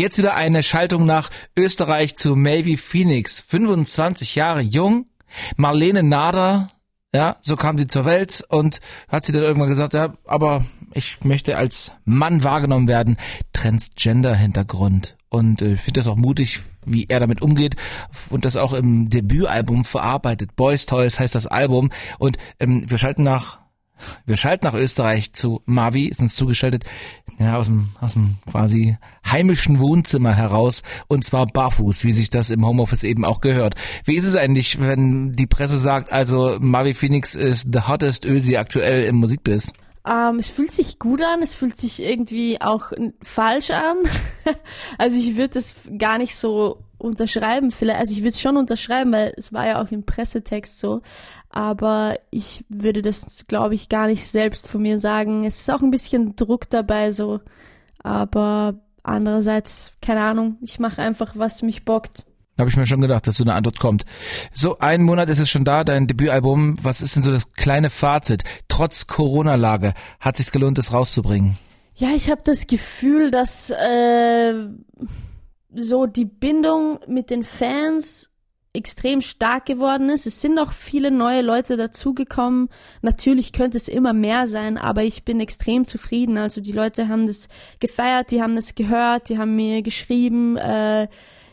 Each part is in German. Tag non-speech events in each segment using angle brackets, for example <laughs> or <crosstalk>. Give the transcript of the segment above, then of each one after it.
Jetzt wieder eine Schaltung nach Österreich zu Mavy Phoenix. 25 Jahre jung. Marlene Nader, ja, so kam sie zur Welt und hat sie dann irgendwann gesagt, ja, aber ich möchte als Mann wahrgenommen werden. Transgender-Hintergrund. Und äh, ich finde das auch mutig, wie er damit umgeht und das auch im Debütalbum verarbeitet. Boys Toys heißt das Album. Und ähm, wir schalten nach wir schalten nach Österreich zu Mavi, ist uns zugeschaltet, ja, aus dem, aus dem quasi heimischen Wohnzimmer heraus und zwar barfuß, wie sich das im Homeoffice eben auch gehört. Wie ist es eigentlich, wenn die Presse sagt, also Mavi Phoenix ist the hottest Ösi aktuell im Musikbiz? Ähm, es fühlt sich gut an, es fühlt sich irgendwie auch falsch an. <laughs> also ich würde das gar nicht so unterschreiben, vielleicht, also ich würde es schon unterschreiben, weil es war ja auch im Pressetext so, aber ich würde das, glaube ich, gar nicht selbst von mir sagen. Es ist auch ein bisschen Druck dabei so, aber andererseits, keine Ahnung, ich mache einfach, was mich bockt. Habe ich mir schon gedacht, dass so eine Antwort kommt. So, ein Monat ist es schon da, dein Debütalbum. Was ist denn so das kleine Fazit? Trotz Corona-Lage hat sich's gelohnt, es rauszubringen? Ja, ich habe das Gefühl, dass äh, so die Bindung mit den Fans extrem stark geworden ist. Es sind noch viele neue Leute dazugekommen. Natürlich könnte es immer mehr sein, aber ich bin extrem zufrieden. Also die Leute haben das gefeiert, die haben das gehört, die haben mir geschrieben. Äh,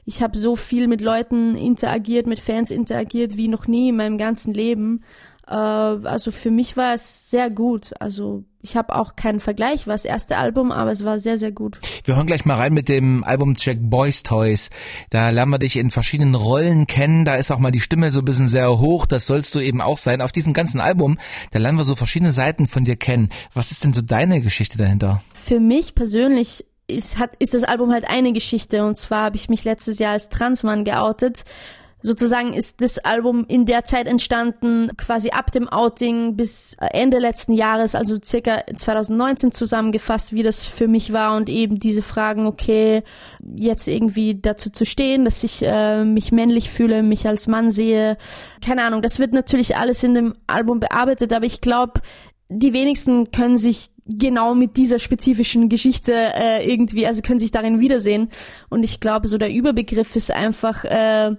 ich habe so viel mit Leuten interagiert, mit Fans interagiert wie noch nie in meinem ganzen Leben. Äh, also für mich war es sehr gut. Also ich habe auch keinen Vergleich, war das erste Album, aber es war sehr, sehr gut. Wir hören gleich mal rein mit dem Albumcheck Boys Toys. Da lernen wir dich in verschiedenen Rollen kennen. Da ist auch mal die Stimme so ein bisschen sehr hoch. Das sollst du eben auch sein. Auf diesem ganzen Album, da lernen wir so verschiedene Seiten von dir kennen. Was ist denn so deine Geschichte dahinter? Für mich persönlich ist, hat, ist das Album halt eine Geschichte. Und zwar habe ich mich letztes Jahr als Transmann geoutet sozusagen ist das Album in der Zeit entstanden, quasi ab dem Outing bis Ende letzten Jahres, also circa 2019 zusammengefasst, wie das für mich war und eben diese Fragen, okay, jetzt irgendwie dazu zu stehen, dass ich äh, mich männlich fühle, mich als Mann sehe. Keine Ahnung, das wird natürlich alles in dem Album bearbeitet, aber ich glaube, die wenigsten können sich genau mit dieser spezifischen Geschichte äh, irgendwie, also können sich darin wiedersehen. Und ich glaube, so der Überbegriff ist einfach äh,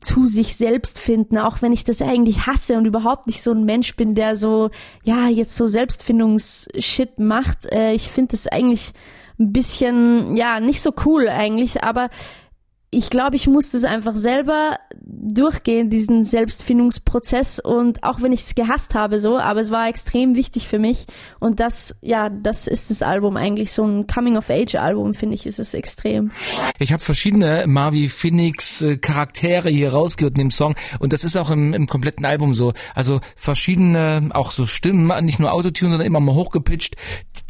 zu sich selbst finden, auch wenn ich das eigentlich hasse und überhaupt nicht so ein Mensch bin, der so, ja, jetzt so Selbstfindungsshit macht. Äh, ich finde das eigentlich ein bisschen, ja, nicht so cool eigentlich, aber ich glaube, ich musste es einfach selber durchgehen, diesen Selbstfindungsprozess. Und auch wenn ich es gehasst habe so, aber es war extrem wichtig für mich. Und das, ja, das ist das Album eigentlich, so ein Coming-of-Age-Album, finde ich, ist es extrem. Ich habe verschiedene Marvi Phoenix äh, Charaktere hier rausgehört in dem Song. Und das ist auch im, im kompletten Album so, also verschiedene, auch so Stimmen, nicht nur Autotune, sondern immer mal hochgepitcht,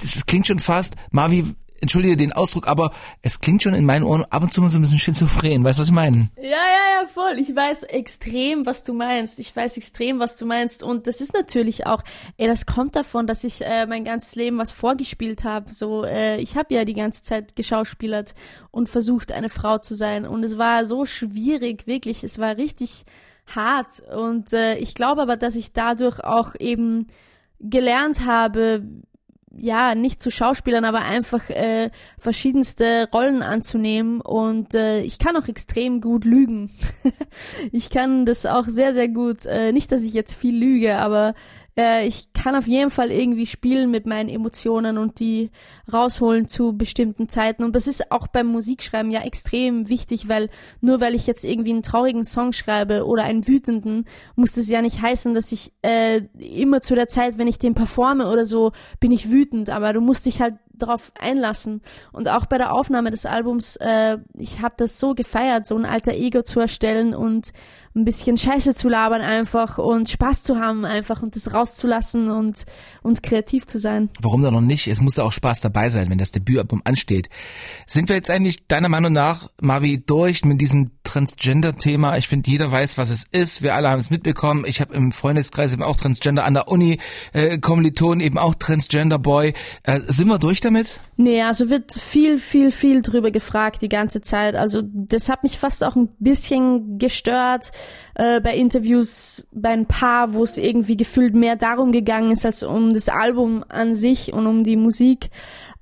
das klingt schon fast, Marvi entschuldige den Ausdruck, aber es klingt schon in meinen Ohren ab und zu mal so ein bisschen schizophren. Weißt du, was ich meine? Ja, ja, ja, voll. Ich weiß extrem, was du meinst. Ich weiß extrem, was du meinst. Und das ist natürlich auch, ey, das kommt davon, dass ich äh, mein ganzes Leben was vorgespielt habe. So, äh, ich habe ja die ganze Zeit geschauspielert und versucht, eine Frau zu sein. Und es war so schwierig, wirklich. Es war richtig hart. Und äh, ich glaube aber, dass ich dadurch auch eben gelernt habe, ja, nicht zu Schauspielern, aber einfach äh, verschiedenste Rollen anzunehmen und äh, ich kann auch extrem gut lügen. <laughs> ich kann das auch sehr, sehr gut. Äh, nicht, dass ich jetzt viel lüge, aber äh, ich kann auf jeden Fall irgendwie spielen mit meinen Emotionen und die rausholen zu bestimmten Zeiten. Und das ist auch beim Musikschreiben ja extrem wichtig, weil nur weil ich jetzt irgendwie einen traurigen Song schreibe oder einen wütenden, muss das ja nicht heißen, dass ich äh, immer zu der Zeit, wenn ich den performe oder so, bin ich wütend. Aber du musst dich halt darauf einlassen. Und auch bei der Aufnahme des Albums, äh, ich habe das so gefeiert, so ein alter Ego zu erstellen und ein bisschen Scheiße zu labern einfach und Spaß zu haben einfach und das rauszulassen und, und kreativ zu sein. Warum da noch nicht? Es muss ja auch Spaß dabei sein, wenn das Debütalbum ansteht. Sind wir jetzt eigentlich deiner Meinung nach, Mavi, durch mit diesem Transgender-Thema. Ich finde, jeder weiß, was es ist. Wir alle haben es mitbekommen. Ich habe im Freundeskreis eben auch Transgender an der Uni, äh, Kommilitonen eben auch Transgender-Boy. Äh, sind wir durch damit? Nee, also wird viel, viel, viel drüber gefragt die ganze Zeit. Also das hat mich fast auch ein bisschen gestört äh, bei Interviews bei ein paar, wo es irgendwie gefühlt mehr darum gegangen ist als um das Album an sich und um die Musik.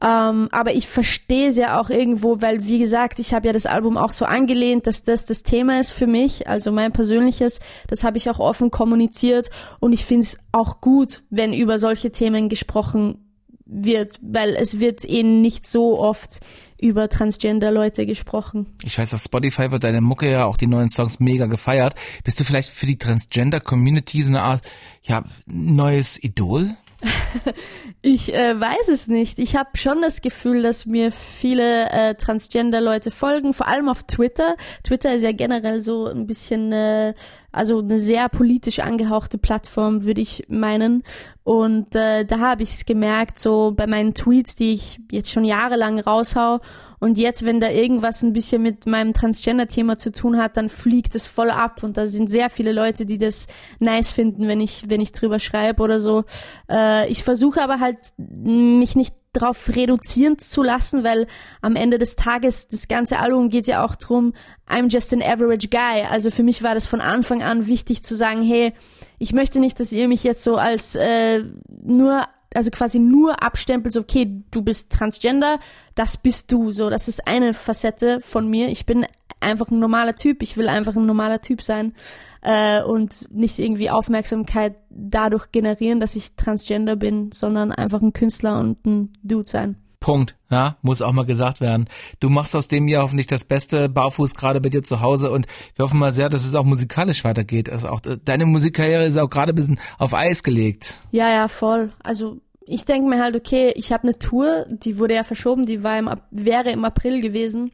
Ähm, aber ich verstehe es ja auch irgendwo, weil wie gesagt, ich habe ja das Album auch so angelehnt, dass das das Thema ist für mich, also mein persönliches. Das habe ich auch offen kommuniziert und ich finde es auch gut, wenn über solche Themen gesprochen wird, weil es wird eben nicht so oft über Transgender-Leute gesprochen. Ich weiß, auf Spotify wird deine Mucke ja auch die neuen Songs mega gefeiert. Bist du vielleicht für die Transgender-Community so eine Art, ja, neues Idol? <laughs> ich äh, weiß es nicht. Ich habe schon das Gefühl, dass mir viele äh, Transgender-Leute folgen, vor allem auf Twitter. Twitter ist ja generell so ein bisschen, äh, also eine sehr politisch angehauchte Plattform, würde ich meinen. Und äh, da habe ich es gemerkt, so bei meinen Tweets, die ich jetzt schon jahrelang raushau und jetzt, wenn da irgendwas ein bisschen mit meinem Transgender-Thema zu tun hat, dann fliegt es voll ab. Und da sind sehr viele Leute, die das nice finden, wenn ich, wenn ich drüber schreibe oder so. Äh, ich versuche aber halt, mich nicht darauf reduzieren zu lassen, weil am Ende des Tages, das ganze Album geht ja auch drum, I'm just an average guy. Also für mich war das von Anfang an wichtig zu sagen, hey, ich möchte nicht, dass ihr mich jetzt so als äh, nur also quasi nur abstempelt, so, okay, du bist Transgender, das bist du, so, das ist eine Facette von mir. Ich bin einfach ein normaler Typ, ich will einfach ein normaler Typ sein äh, und nicht irgendwie Aufmerksamkeit dadurch generieren, dass ich Transgender bin, sondern einfach ein Künstler und ein Dude sein. Punkt. Ja, muss auch mal gesagt werden. Du machst aus dem Jahr hoffentlich das Beste, barfuß gerade bei dir zu Hause und wir hoffen mal sehr, dass es auch musikalisch weitergeht. Also auch deine Musikkarriere ist auch gerade ein bisschen auf Eis gelegt. Ja, ja, voll. Also ich denke mir halt, okay, ich habe eine Tour, die wurde ja verschoben, die war im, wäre im April gewesen.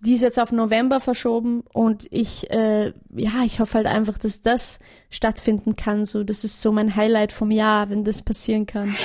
Die ist jetzt auf November verschoben und ich, äh, ja, ich hoffe halt einfach, dass das stattfinden kann. So, das ist so mein Highlight vom Jahr, wenn das passieren kann.